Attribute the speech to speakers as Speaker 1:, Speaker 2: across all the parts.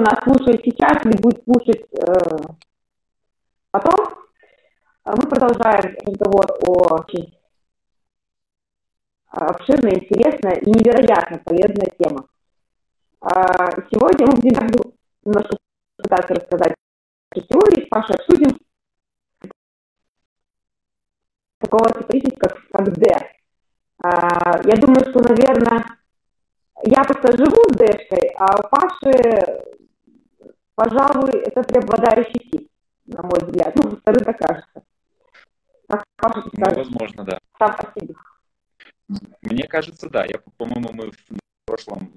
Speaker 1: нас слушает сейчас или будет слушать э, потом, мы продолжаем разговор о очень обширная, интересная и невероятно полезная тема. Сегодня мы будем немножко пытаться рассказать о теории, с обсудим такого типа как, как D. Я думаю, что, наверное, я просто живу с Дэшкой, а у Паши, пожалуй, это преобладающий тип, на мой взгляд. Ну, вторым так кажется.
Speaker 2: Как Паша, ну, возможно, да.
Speaker 1: Сам по себе.
Speaker 2: Мне кажется, да. Я, по-моему, мы в прошлом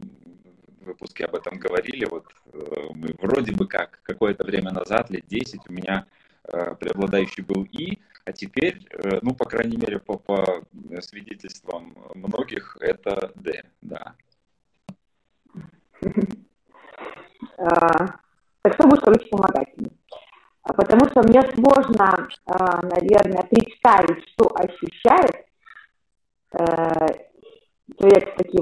Speaker 2: выпуске об этом говорили. Вот э, мы вроде бы как какое-то время назад, лет 10, у меня э, преобладающий был И, а теперь, э, ну, по крайней мере, по, по свидетельствам многих, это Д, да.
Speaker 1: А, так что будет, короче, помогать мне? А, потому что мне сложно, а, наверное, представить, что ощущает э, человек с таким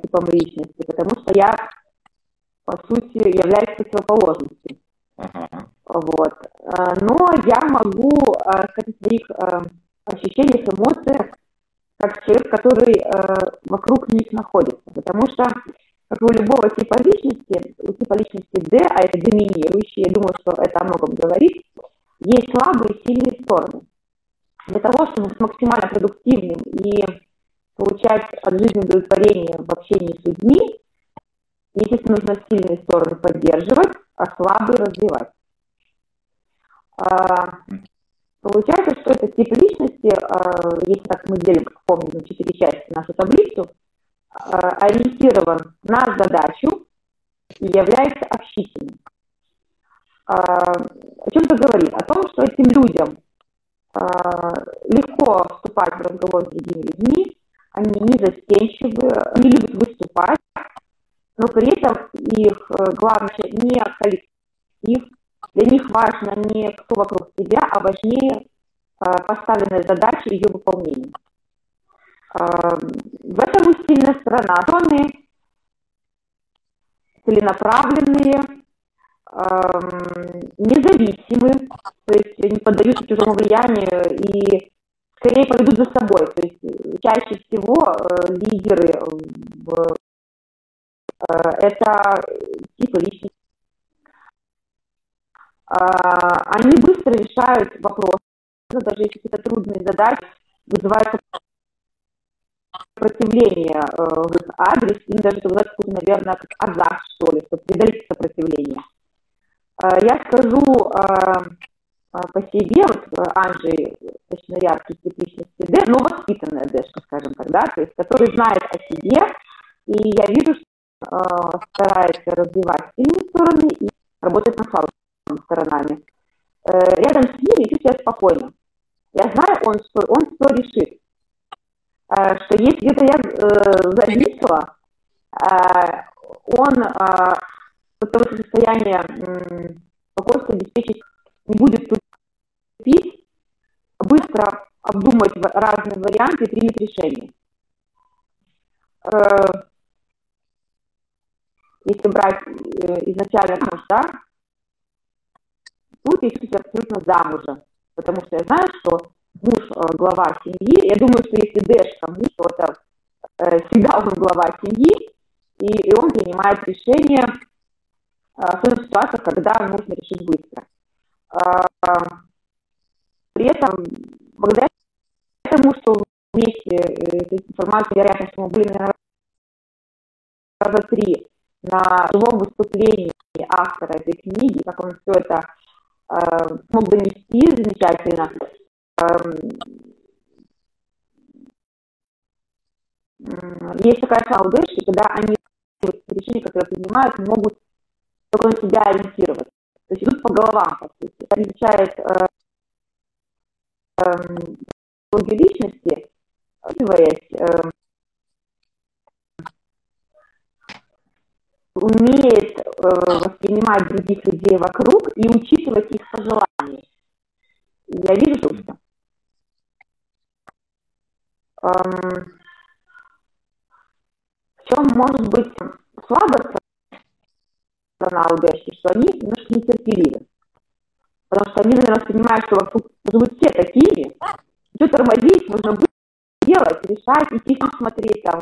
Speaker 1: типом личности, потому что я, по сути, являюсь противоположностью. Ага. Вот. Но я могу сказать о своих ощущениях, эмоциях, как человек, который вокруг них находится. Потому что у любого типа личности, у типа личности D, а это доминирующий, я думаю, что это о многом говорит, есть слабые и сильные стороны. Для того, чтобы быть максимально продуктивным и получать от жизни удовлетворение в общении с людьми, естественно, нужно сильные стороны поддерживать, а слабые развивать. А, получается, что это тип личности, а, если так мы делим, как помним, на четыре части нашу таблицу, ориентирован на задачу и является общительным. Э, о чем это говорит? О том, что этим людям э, легко вступать в разговор с другими людьми, они не застенчивы, они любят выступать, но при этом их главное не коллектив, для них важно не кто вокруг тебя, а важнее поставленная задача и ее выполнение. В этом и сильная сторона. Жены целенаправленные, независимы, то есть не поддаются чужому влиянию и скорее поведут за собой. То есть чаще всего э, лидеры в, э, это типы личности. Они быстро решают вопросы, даже если какие-то трудные задачи вызывают сопротивление э, в их адрес, им даже сказать какой-то, наверное, как азарт, что ли, чтобы преодолеть сопротивление. Э, я скажу э, по себе, вот Анжи, точно яркий тип личности Д, но воспитанная Д, скажем так, да, то есть который знает о себе, и я вижу, что старается развивать сильные стороны и работать над слабыми сторонами. Рядом с ним я чувствую себя спокойно. Я знаю, он что, он что решит. Э, что если где-то я э, зависла, э, он э, того состояния э, спокойствия обеспечить не будет тупить, быстро обдумать разные варианты и принять решение. Э, если брать э, изначально муж, да, тут я чувствую абсолютно замужем, потому что я знаю, что муж э, глава семьи. Я думаю, что если Дэшка муж, то это э, всегда он глава семьи, и, и он принимает решение э, в той ситуациях, когда нужно решить быстро. При этом, благодаря тому, что вместе с информацией, вероятно, что мы были, наверное, раза три на живом выступлении автора этой книги, как он все это э, смог донести замечательно, есть такая удача, когда они решения, которые принимают, могут только на себя ориентироваться. То есть идут по головам, по сути. Изучает э, э, личности, оказываясь, э, умеет э, воспринимать других людей вокруг и учитывать их пожелания. Я вижу, что в чем может быть слабость сторона УДшки, что они немножко нетерпеливы. Потому что они, наверное, понимают, что вокруг живут все такими, все тормозить, нужно быть, делать, решать, идти смотреть там,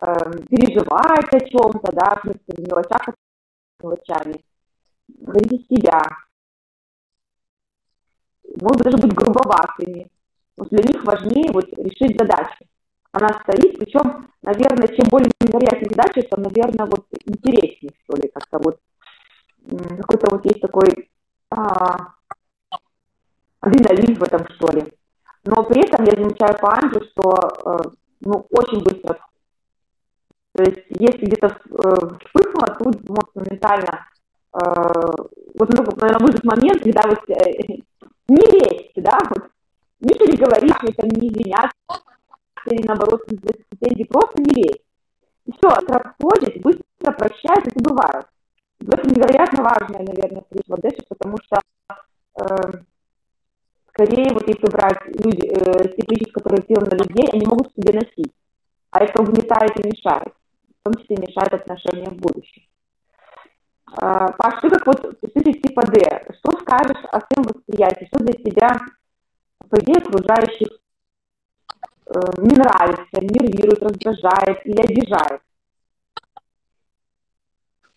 Speaker 1: э, переживать о чем-то, да, в мелочах, мелочами, говорить себя, может даже быть грубоватыми. Но для них важнее вот решить задачу. Она стоит, причем, наверное, чем более невероятные задачи, тем, наверное, вот интереснее, что ли, как-то вот какой-то вот есть такой а, адреналин в этом, что ли. Но при этом я замечаю по Анже, что э, ну, очень быстро. То есть если где-то э, вспыхнуло, тут может моментально э, вот, ну, наверное, будет момент, когда вот э, не лезть, да, вот, не переговорить, это не извиняться, или наоборот, претензий просто не лезть. И все, проходит, быстро прощается и забывают. В этом невероятно важная, наверное, плюс в Одессе, потому что э, скорее, вот если брать люди, э, те которые сделаны на людей, они могут себе носить. А это угнетает и мешает. В том числе мешает отношениям в будущем. Э, Паш, ты как вот представитель типа D, что скажешь о своем восприятии, что для тебя, по идее, окружающих э, не нравится, нервирует, раздражает или обижает?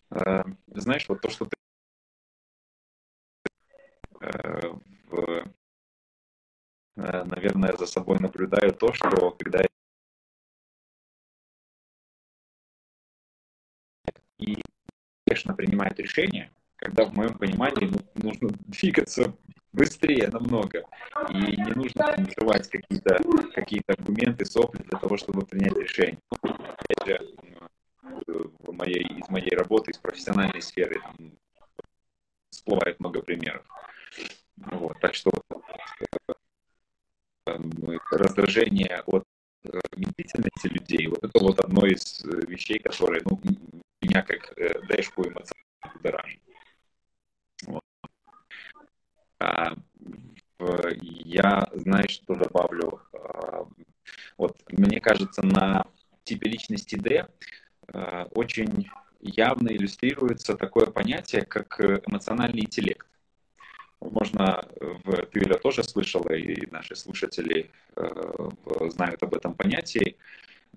Speaker 2: Э, знаешь, вот то, что ты э, в, э, наверное, за собой наблюдаю то, что когда и конечно, принимает решение, когда в моем понимании ну, нужно двигаться быстрее намного, и не нужно жевать какие-то какие аргументы, сопли для того, чтобы принять решение. Опять же, в моей, из моей работы, из профессиональной сферы там, всплывает много примеров. Вот, так что э, раздражение от э, медлительности людей, вот это вот одно из э, вещей, которые ну, меня как дэшку эмоционально будоражит. Вот. А, я, знаешь, что добавлю? А, вот, мне кажется, на типе личности D Э, очень явно иллюстрируется такое понятие, как эмоциональный интеллект. Возможно, в, ты, Юля, тоже слышала, и наши слушатели э, знают об этом понятии.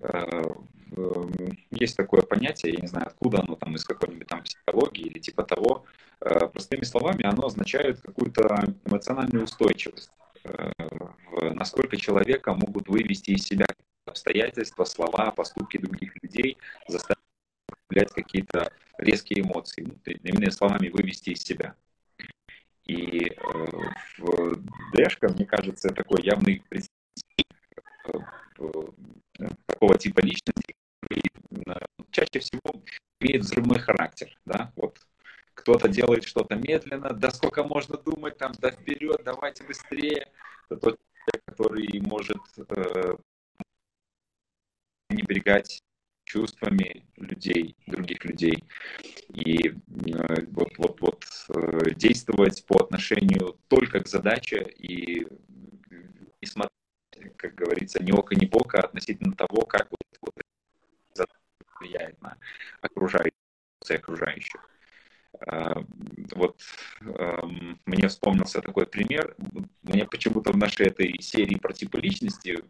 Speaker 2: Э, есть такое понятие, я не знаю, откуда оно, там, из какой-нибудь там психологии или типа того. Э, простыми словами, оно означает какую-то эмоциональную устойчивость. Э, насколько человека могут вывести из себя обстоятельства, слова, поступки других людей, заставить какие-то резкие эмоции, ну, иными словами, вывести из себя. И э, в Дэшка, мне кажется, такой явный представитель э, такого типа личности, э, чаще всего имеет взрывной характер, да, вот кто-то делает что-то медленно, да сколько можно думать, там, да вперед, давайте быстрее. Это тот человек, который может э, пренебрегать чувствами людей, других людей, и э, вот, вот, вот э, действовать по отношению только к задаче и, и смотреть, как говорится, ни око, ни бока относительно того, как вот, вот влияет на окружающих, окружающих. А, вот эм, мне вспомнился такой пример. Мне почему-то в нашей этой серии про типы личности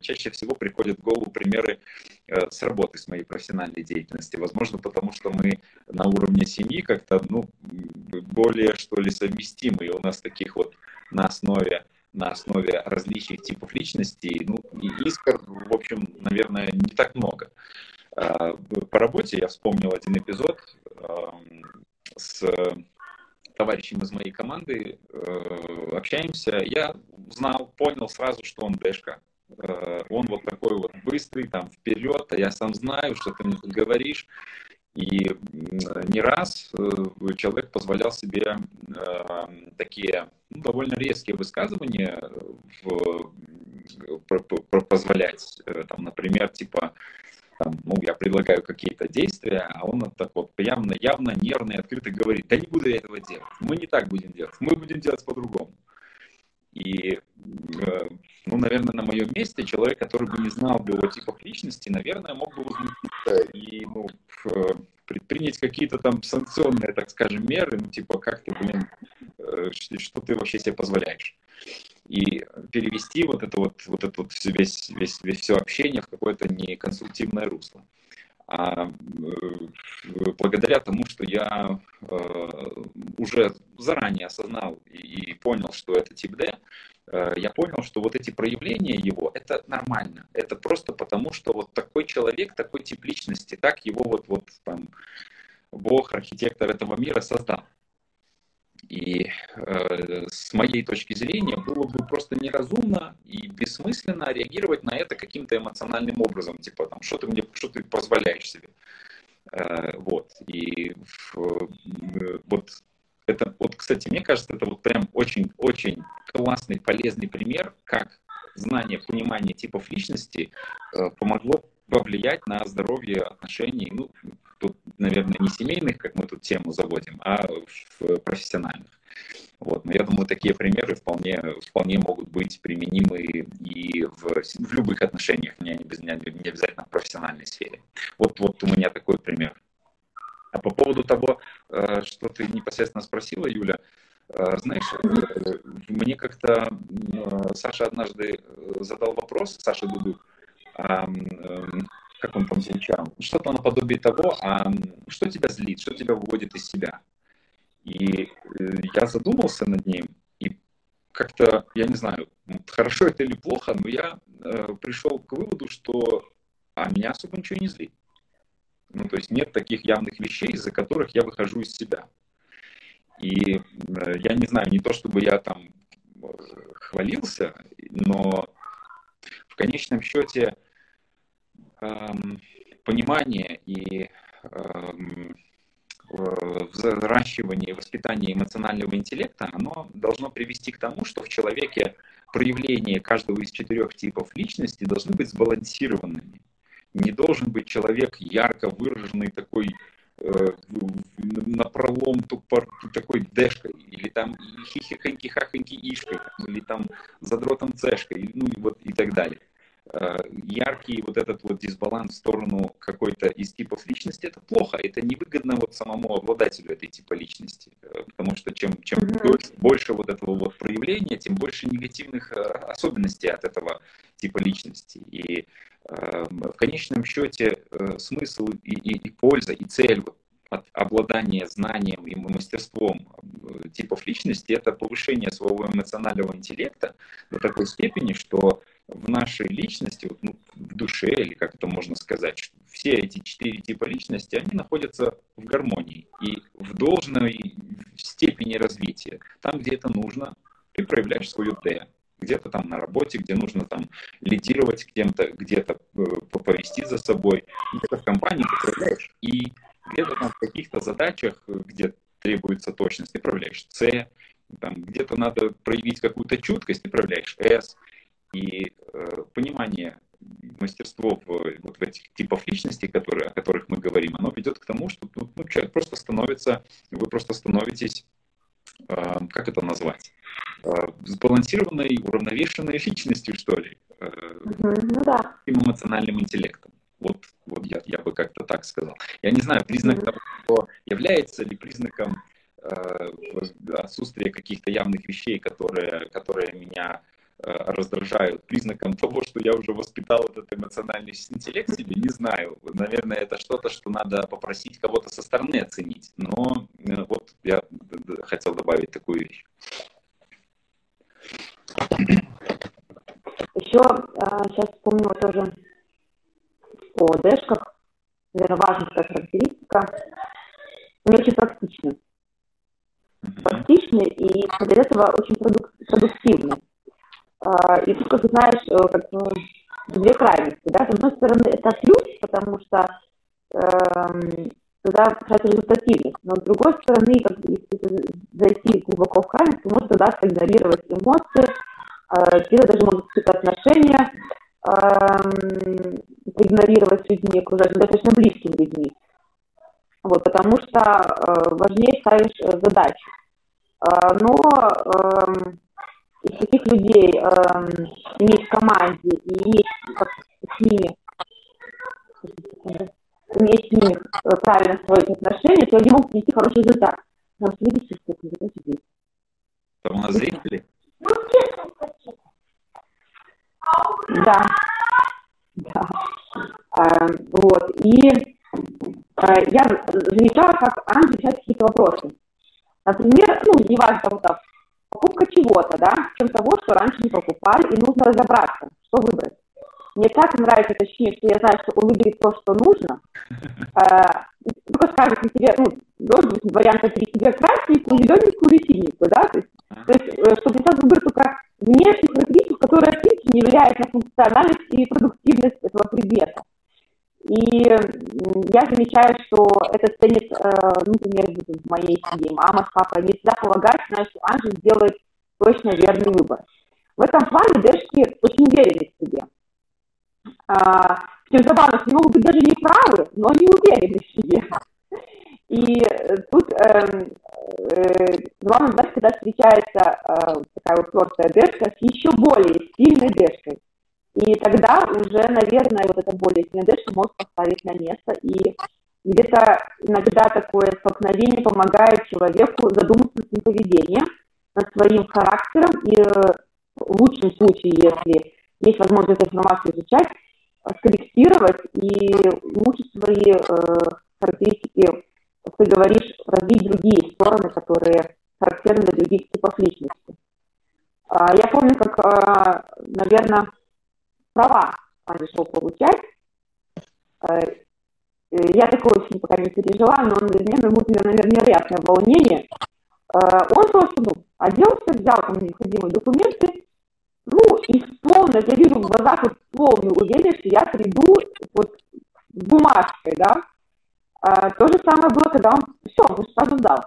Speaker 2: чаще всего приходят в голову примеры э, с работы, с моей профессиональной деятельности. Возможно, потому что мы на уровне семьи как-то ну, более, что ли, совместимы. И у нас таких вот на основе на основе различных типов личности, ну, и искр, в общем, наверное, не так много. По работе я вспомнил один эпизод, с э, товарищем из моей команды э, общаемся, я знал, понял сразу, что он дэшка. Он вот такой вот быстрый, там, вперед, а я сам знаю, что ты мне тут говоришь. И не раз э, человек позволял себе такие ну, довольно резкие высказывания в, позволять. Там, например, типа, там, ну, я предлагаю какие-то действия, а он так вот явно, явно нервно и открыто говорит, да не буду я этого делать, мы не так будем делать, мы будем делать по-другому. И, э, ну, наверное, на моем месте человек, который бы не знал бы его типов личности, наверное, мог бы возмутиться и, ну, предпринять какие-то там санкционные, так скажем, меры, ну, типа, как ты, блин, э, что ты вообще себе позволяешь. И перевести вот это вот, вот это вот весь, весь, весь все общение в какое-то неконструктивное русло. А э, благодаря тому, что я э, уже заранее осознал и понял, что это тип D, э, я понял, что вот эти проявления его, это нормально. Это просто потому, что вот такой человек, такой тип личности, так его вот, вот там Бог, архитектор этого мира создал. И э, с моей точки зрения было бы просто неразумно и бессмысленно реагировать на это каким-то эмоциональным образом, типа там, что ты мне, что ты позволяешь себе. Э, вот. И э, вот это, вот, кстати, мне кажется, это вот прям очень-очень классный, полезный пример, как знание, понимание типов личности э, помогло повлиять на здоровье отношений, ну, тут, наверное, не семейных, как мы тут тему заводим, а в профессиональных. Вот. Но я думаю, такие примеры вполне, вполне могут быть применимы и в, в любых отношениях, не, не, обязательно в профессиональной сфере. Вот, вот у меня такой пример. А по поводу того, э, что ты непосредственно спросила, Юля, э, знаешь, э, мне как-то Саша однажды задал вопрос, Саша Дуду, как он там звучал, что-то наподобие того, а что тебя злит, что тебя выводит из себя. И я задумался над ним, и как-то, я не знаю, хорошо это или плохо, но я пришел к выводу, что а меня особо ничего не злит. Ну, то есть нет таких явных вещей, из-за которых я выхожу из себя. И э, я не знаю, не то чтобы я там э, хвалился, но в конечном счете эм, понимание и эм, взращивание, воспитание эмоционального интеллекта, оно должно привести к тому, что в человеке проявления каждого из четырех типов личности должны быть сбалансированными. Не должен быть человек ярко выраженный такой э, напролом тупор, такой дэшкой, или там хихиканьки хаханьки ишкой, или там задротом цешкой, ну и вот и так далее. Э, яркий вот этот вот дисбаланс в сторону какой-то из типов личности, это плохо, это невыгодно вот самому обладателю этой типа личности, э, потому что чем, чем больше, больше вот этого вот проявления, тем больше негативных э, особенностей от этого типа личности. И в конечном счете смысл и, и, и польза, и цель вот от обладания знанием и мастерством типов личности, это повышение своего эмоционального интеллекта до такой степени, что в нашей личности, вот, ну, в душе, или как это можно сказать, все эти четыре типа личности, они находятся в гармонии и в должной степени развития. Там, где это нужно, ты проявляешь свою Т. Где-то там на работе, где нужно там лидировать кем-то, где-то э, повести за собой, где-то в компании ты проявляешь И, где-то там в каких-то задачах, где требуется точность, ты проявляешь С, там, где-то надо проявить какую-то чуткость, ты проявляешь S, и э, понимание мастерство в, вот в этих типов личности, которые, о которых мы говорим, оно ведет к тому, что ну, ну, человек просто становится, вы просто становитесь, э, как это назвать, э, сбалансированной, уравновешенной личностью, что ли, э, ну, да. эмоциональным интеллектом. Вот, вот я, я бы как-то так сказал. Я не знаю, признак того, что является ли признаком э, отсутствия каких-то явных вещей, которые, которые меня Э, раздражают признаком того, что я уже воспитал этот эмоциональный интеллект себе, не знаю. Наверное, это что-то, что надо попросить кого-то со стороны оценить. Но э, вот я хотел добавить такую вещь.
Speaker 1: Еще а, сейчас вспомнила тоже о дэшках. Наверное, важная такая характеристика. Они очень практичны. Практичны и для этого очень продуктивны. А, и тут, как знаешь, э, как, ну, две крайности. Да? С одной стороны, это плюс, потому что э, тогда какая-то результативность. Но с другой стороны, как, если зайти глубоко в крайность, то может тогда игнорировать эмоции, э, где-то даже могут какие-то отношения игнорировать с людьми окружающими, достаточно близкими людьми. Вот, потому что э, важнее ставишь э, задачу. Э, но э, и таких людей э, иметь в команде и иметь как, с ними умеешь с ними правильно строить отношения, то они могут принести хороший результат. Но следите, что это
Speaker 2: у нас зрители?
Speaker 1: Да. Да. А, вот. И а, я замечала, как Анна решает какие-то вопросы. Например, ну, неважно, там, там, покупка чего-то, да, чем того, что раньше не покупали, и нужно разобраться, что выбрать. Мне так нравится ощущение, что я знаю, что он выберет то, что нужно. А, только скажет на тебе, ну, должен быть вариант три тебе красненькую, зелененькую или синенькую, да, то есть, то есть э, чтобы сейчас выбрать только внешних характеристик, которые, в принципе, не влияют на функциональность и продуктивность этого предмета. И я замечаю, что это ценит, э, например, в моей семье, мама с папой, они всегда полагают, что Анжи сделает точно верный выбор. В этом плане Дэшки очень уверены в себе. А, причем забавно, что они могут быть даже не правы, но они уверены в себе. И тут э, э, главное, знаешь, когда встречается э, такая вот твердая дешка с еще более сильной дешкой. И тогда уже, наверное, вот эта более сильная дешка может поставить на место. И где-то иногда такое столкновение помогает человеку задуматься над своим поведением, над своим характером. И э, в лучшем случае, если есть возможность эту информацию изучать, скорректировать и улучшить свои э, характеристики, как ты говоришь, развить другие стороны, которые характерны для других типов личности. А, я помню, как, а, наверное, права Аня шел получать. Я такого очень пока не пережила, но он для меня наверное, невероятное волнение. А, он просто ну, оделся, взял там необходимые документы, ну, и в полной, я вижу в глазах вот полную уверенность, что я приду вот с бумажкой, да. А, то же самое было, когда он, все, он сразу сдал.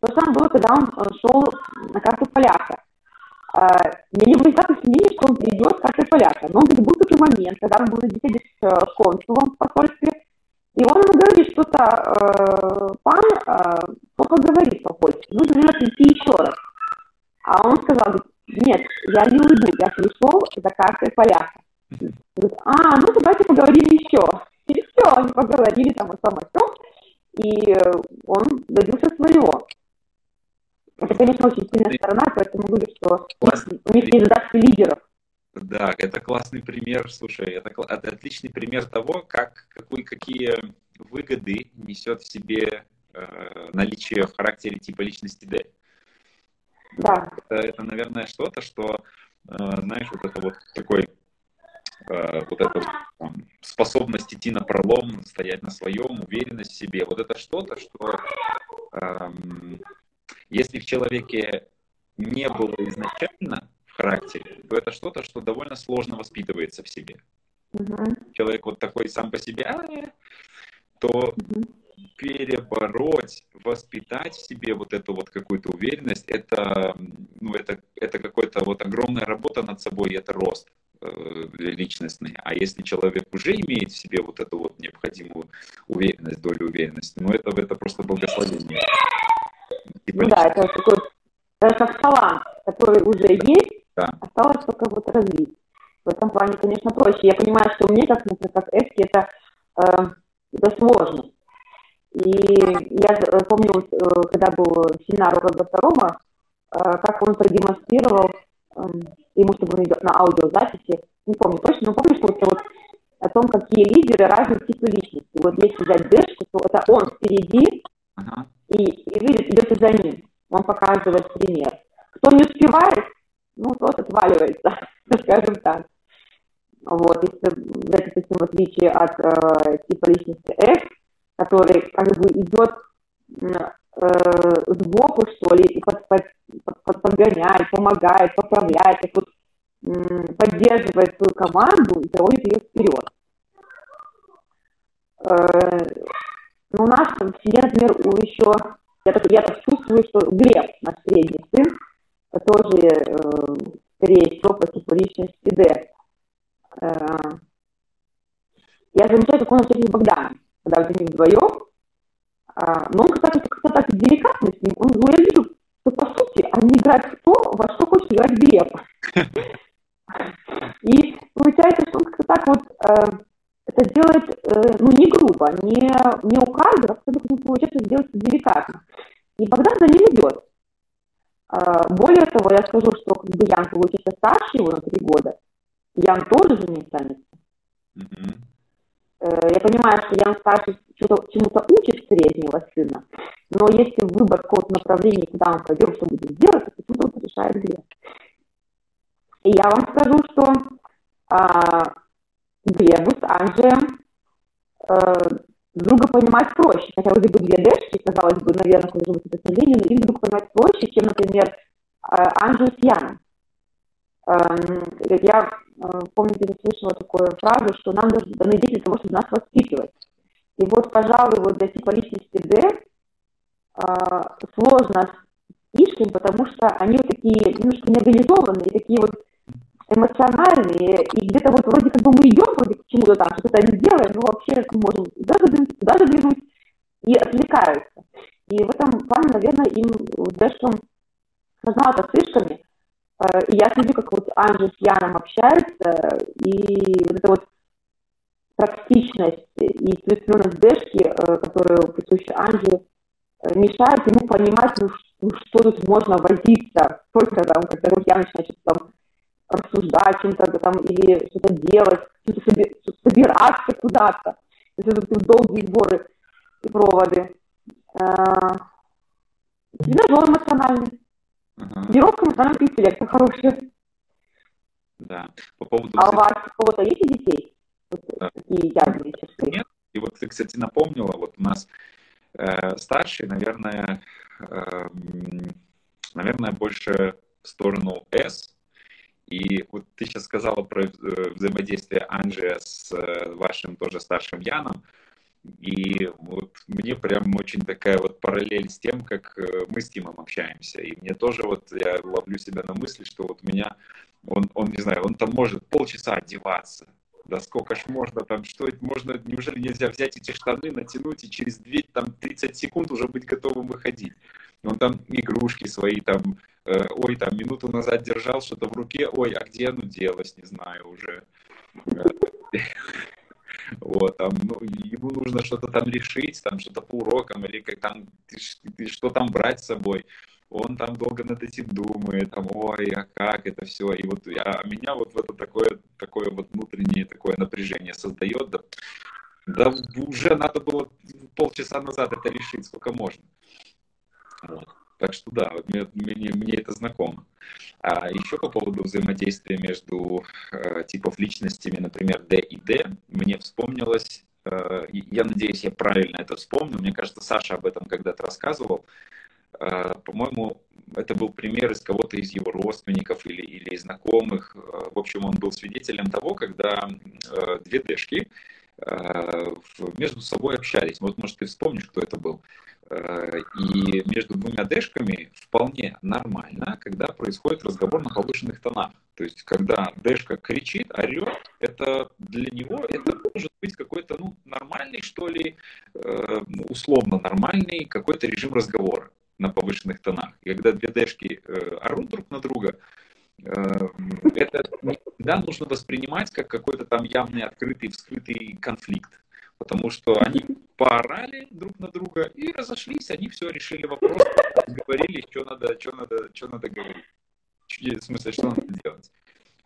Speaker 1: То же самое было, когда он э, шел на карту поляка. А, мне не возникало сомнений, что он придет с картой поляка. Но он говорит, был такой момент, когда он был на беседе с консулом в посольстве, и он ему говорит что-то, э, пан э, плохо говорит по-польски, нужно наверное, прийти еще раз. А он сказал, нет, я не уйду, я пришел за картой поляка. Говорит, а, ну давайте поговорим еще. И все, они поговорили там о том, о том, и он добился своего. Это, конечно, очень сильная сторона, поэтому говорю, что Классный. у них есть задачи лидеров.
Speaker 2: Да, это классный пример, слушай, это, это отличный пример того, как, какой, какие выгоды несет в себе э, наличие в характере типа личности D.
Speaker 1: Да.
Speaker 2: Это, это наверное, что-то, что, э, знаешь, вот это вот такой, э, вот эта там, способность идти на пролом, стоять на своем, уверенность в себе, вот это что-то, что эм, если в человеке не было изначально в характере, то это что-то, что довольно сложно воспитывается в себе.
Speaker 1: Угу.
Speaker 2: Человек вот такой сам по себе, а, то угу перебороть, воспитать в себе вот эту вот какую-то уверенность, это, ну, это, это какая-то вот огромная работа над собой, это рост э, личностный. А если человек уже имеет в себе вот эту вот необходимую уверенность, долю уверенности, ну это, это просто благословение.
Speaker 1: Типа ну да, это такой это как талант, который уже есть,
Speaker 2: да.
Speaker 1: осталось только вот развить. В этом плане, конечно, проще. Я понимаю, что мне, как, например, как Эски, это, э, это сложно и я э, помню, э, когда был семинар у Роберта Рома, э, как он продемонстрировал, эм, ему, чтобы он идет на аудиозаписи, не помню точно, но помню, что это вот о том, какие лидеры разных типов личности. Вот если взять Дэшку, то это он впереди, uh-huh. и, и видит, идет за ним. Он показывает пример. Кто не успевает, ну, тот отваливается, скажем так. Вот, если взять, допустим, в отличие от э, типа личности F, который как бы идет э, сбоку, что ли, и под, под, под, подгоняет, помогает, поправляет, так вот, поддерживает свою команду и проводит ее вперед. Э, но у нас в семье, например, еще, я так, я так чувствую, что Глеб, наш средний сын, тоже, э, скорее всего, по типу личности Д. Э, я замечаю, как он общается с Богданом когда вот они вдвоем, но он, кстати, как-то так деликатно с ним, он, ну, я вижу, что, по сути, они играют кто, во что хочет играть Глеб. И получается, что он как-то так вот э, это делает, э, ну, не грубо, не, не указывая, абсолютно не получается сделать деликатно. И Богдан за ним идет. А, более того, я скажу, что как бы Ян получится старше его на три года, Ян тоже за ним тянется. Mm-hmm. Я понимаю, что Ян старше чему-то учит среднего сына, но если выбор какого-то направления, куда он пойдет, что будет делать, то почему-то он решает где. И я вам скажу, что а, Анджием а, друга понимать проще. Хотя вроде бы две дэшки, казалось бы, наверное, когда живут это но их вдруг понимать проще, чем, например, Анджи с Яном. Я, помните, слышала такую фразу, что нам даны дети для того, чтобы нас воспитывать. И вот, пожалуй, вот для типа личности Д сложно с Ишкин, потому что они вот такие немножко неорганизованные, такие вот эмоциональные, и где-то вот вроде как бы мы идем вроде к чему-то там, что-то они делаем, но вообще мы можем даже задвинуть, туда задвинуть, и отвлекаются. И в этом плане, наверное, им Дэшем сложновато с слишком. Э, и я смотрю, как вот Анжи с Яном общаются, и вот эта вот практичность и целеустремленность Дэшки, э, которую присуща Анже, э, мешает ему понимать, ну, ну что тут можно возиться, только там, когда Ян начинает там рассуждать чем-то там или что-то делать, что-то собираться куда-то. То это долгие сборы и проводы. Тренажер эмоциональный. Ага. Тренировка эмоционального интеллекта хорошая.
Speaker 2: Да. По поводу...
Speaker 1: А у вас у кого-то есть детей? Вот да. такие явные черты?
Speaker 2: Нет. И вот ты, кстати, напомнила, вот у нас э, старший, наверное, э, наверное, больше в сторону S, и вот ты сейчас сказала про э, взаимодействие Анжи с э, вашим тоже старшим Яном. И вот мне прям очень такая вот параллель с тем, как э, мы с Тимом общаемся. И мне тоже вот, я ловлю себя на мысли, что вот меня, он, он не знаю, он там может полчаса одеваться, да сколько ж можно там, что можно, неужели нельзя взять эти штаны, натянуть и через 2, там, 30 секунд уже быть готовым выходить? Он там игрушки свои там, э, ой, там минуту назад держал что-то в руке, ой, а где оно делось, не знаю уже. Вот, там, ну, ему нужно что-то там решить, там что-то по урокам, или как там, ты, ты, что там брать с собой он там долго над этим думает, там, ой, а как это все, и вот а меня вот в это такое, такое вот внутреннее такое напряжение создает, да, да уже надо было полчаса назад это решить, сколько можно. Вот. Так что да, мне, мне, мне это знакомо. А еще по поводу взаимодействия между э, типов личностями, например, D и D, мне вспомнилось, э, я надеюсь, я правильно это вспомню, мне кажется, Саша об этом когда-то рассказывал, э, по-моему, это был пример из кого-то из его родственников или, или знакомых. Э, в общем, он был свидетелем того, когда э, две Дэшки э, между собой общались. Вот, может, ты вспомнишь, кто это был. Э, и между двумя дэшками вполне нормально, когда происходит разговор на повышенных тонах. То есть, когда дэшка кричит, орет, это для него это может быть какой-то ну, нормальный, что ли, э, условно нормальный какой-то режим разговора на повышенных тонах. И когда две дэшки э, орут друг на друга, это всегда нужно воспринимать как какой-то там явный, открытый, вскрытый конфликт потому что они поорали друг на друга и разошлись, они все решили вопрос, говорили, что надо, что надо, что надо говорить. В смысле, что надо делать.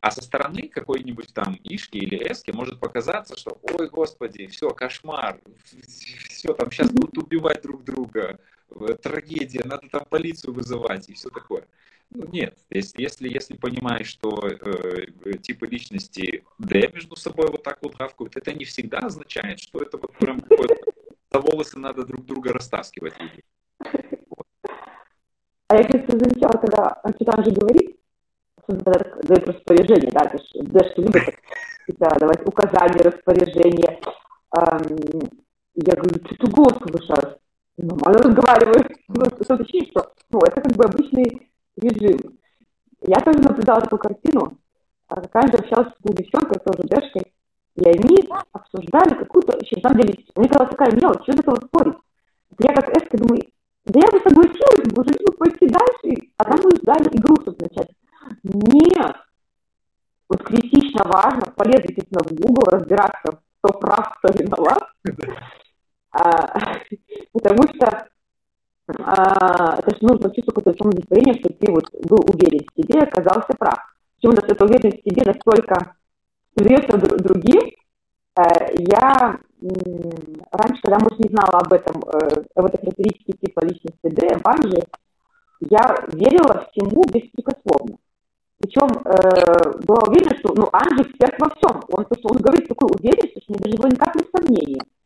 Speaker 2: А со стороны какой-нибудь там Ишки или Эски может показаться, что, ой, господи, все, кошмар, все, там сейчас будут убивать друг друга, трагедия, надо там полицию вызывать и все такое. Ну, нет, если, если, если понимаешь, что э, типы личности D между собой вот так вот гавкают, это не всегда означает, что это вот прям за волосы надо друг друга растаскивать людей.
Speaker 1: А я, кстати, замечала, когда Анчитан же говорит, дает распоряжение, да, Дэш любит да, давать указания, распоряжения. Эм, я говорю, что ты голос повышаешь? Нормально разговариваю. Ну, что что ну, это как бы обычный режим. Я тоже наблюдала такую картину, а же общалась с девчонкой, тоже Дэшкой, и они обсуждали какую-то, на самом деле, мне казалось такая мелочь, что за этого спорить? Я как Эска думаю, да я бы согласилась, бы бы пойти дальше, а там мы ждали игру, чтобы начать. Нет! Вот критично важно, полезли, естественно, в Google, разбираться, кто прав, кто виноват, А, потому что а, это же нужно чувствовать какое-то самоудовлетворение, что ты вот был уверен в себе, оказался прав. Причем эта уверенность в себе настолько передается другим. Э, я раньше, когда, может, не знала об этом, э, об этой характеристике типа личности Д, Банжи, я верила всему беспрекословно. Причем э, была уверена, что ну, Анжи эксперт во всем. Он, то, что он говорит такой уверенностью, что не даже было никаких сомнений. Uh-huh.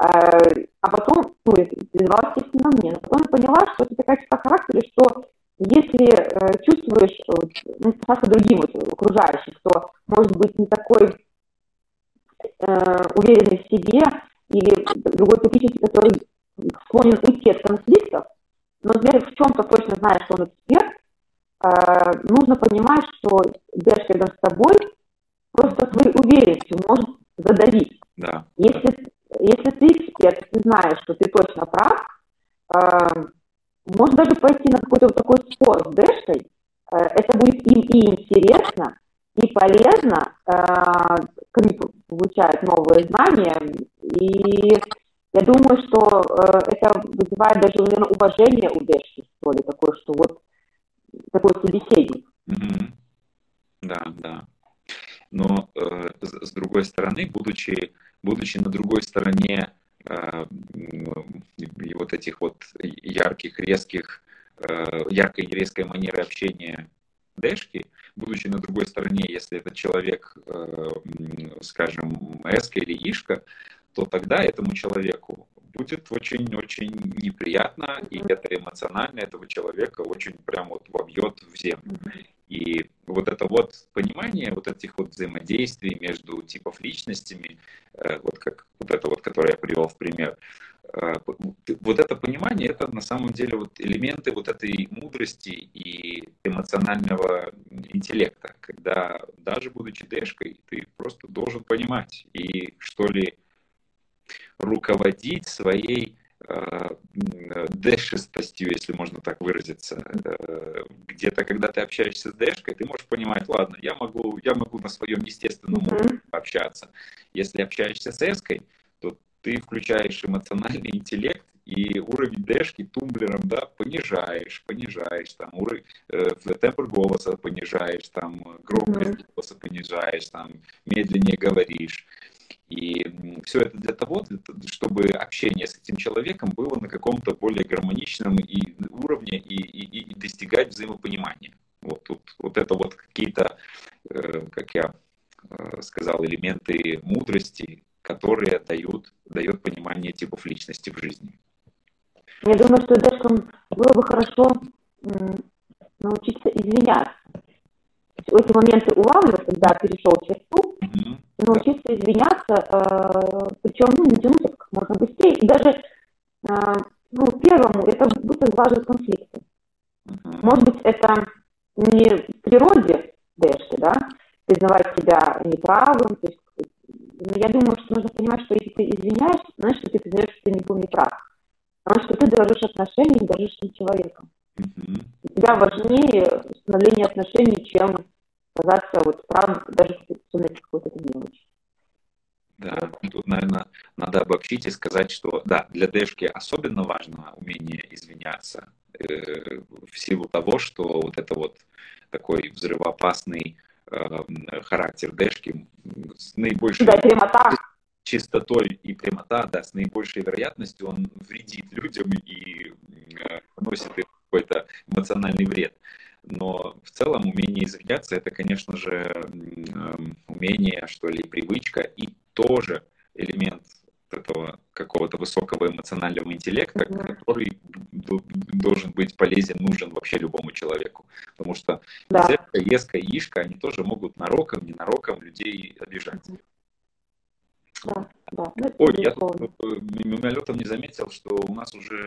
Speaker 1: Э, а потом, ну, я передавала, естественно, мне. Но потом я поняла, что это такая черта характера, что если э, чувствуешь, вот, ну, со другим вот, окружающим, кто может быть не такой э, уверенный в себе, или другой психический, который склонен уйти от конфликтов, но например, в чем-то точно знаешь, что он эксперт, э, нужно понимать, что Дэш рядом с тобой просто своей уверенностью может задавить. Да. Если, если ты эксперт, ты знаешь, что ты точно прав, э, можно даже пойти на какой-то вот такой спор с Дэшкой, э, это будет им и интересно, и полезно, э, получают новые знания, и я думаю, что э, это вызывает даже, наверное, уважение у Дэшки, что ли, такое, что вот такой собеседник.
Speaker 2: Mm-hmm. Да, да. Но э, с, другой стороны, будучи, будучи на другой стороне э, и вот этих вот ярких, резких, э, яркой и резкой манеры общения Дэшки, будучи на другой стороне, если этот человек, э, скажем, Эска или Ишка, то тогда этому человеку будет очень-очень неприятно, и это эмоционально этого человека очень прям вот вобьет в землю. И вот это вот понимание вот этих вот взаимодействий между типов личностями, э, вот как вот это вот, которое я привел в пример, э, вот это понимание, это на самом деле вот элементы вот этой мудрости и эмоционального интеллекта, когда даже будучи дэшкой, ты просто должен понимать и что ли руководить своей дэшистостью, если можно так выразиться. Э, где-то, когда ты общаешься с дэшкой, ты можешь понимать, ладно, я могу, я могу на своем естественном уровне общаться. Если общаешься с эской, то ты включаешь эмоциональный интеллект и уровень дэшки тумблером, да, понижаешь, понижаешь, там, уровень, э, тембр голоса понижаешь, там, громкость mm-hmm. голоса понижаешь, там, медленнее говоришь. И все это для того, чтобы общение с этим человеком было на каком-то более гармоничном и уровне и, и, и достигать взаимопонимания. Вот, тут, вот это вот какие-то, э, как я э, сказал, элементы мудрости, которые дают, дают понимание типов личности в жизни.
Speaker 1: Я думаю, что девушкам было бы хорошо научиться извиняться. Эти моменты улавливать, когда перешел черту, mm-hmm научиться извиняться, э, причем ну, не тянуть как можно быстрее. И даже э, ну, первому это будто сглаживать конфликты. Может быть, это не в природе Дэшки, да, признавать себя неправым, то есть, но я думаю, что нужно понимать, что если ты извиняешься, значит, что ты признаешь, что ты не был неправ. Потому что ты дорожишь отношениями, дорожишь этим человеком. Mm-hmm. Для тебя важнее установление отношений, чем казаться вот правым, даже в какой-то мелочи.
Speaker 2: Да, тут, наверное, надо обобщить и сказать, что да, для Дэшки особенно важно умение извиняться э, в силу того, что вот это вот такой взрывоопасный э, характер Дэшки с наибольшей да, прямота. чистотой и прямота, да, с наибольшей вероятностью он вредит людям и э, носит им какой-то эмоциональный вред. Но в целом умение извиняться это, конечно же, эм, умение, что ли, привычка и тоже элемент этого какого-то высокого эмоционального интеллекта, mm-hmm. который должен быть полезен, нужен вообще любому человеку. Потому что да. Зетка, Еска и Ишка, они тоже могут нароком, ненароком людей обижать. Да, да. Ну, Ой, я тут э, мимолетом не заметил, что у нас уже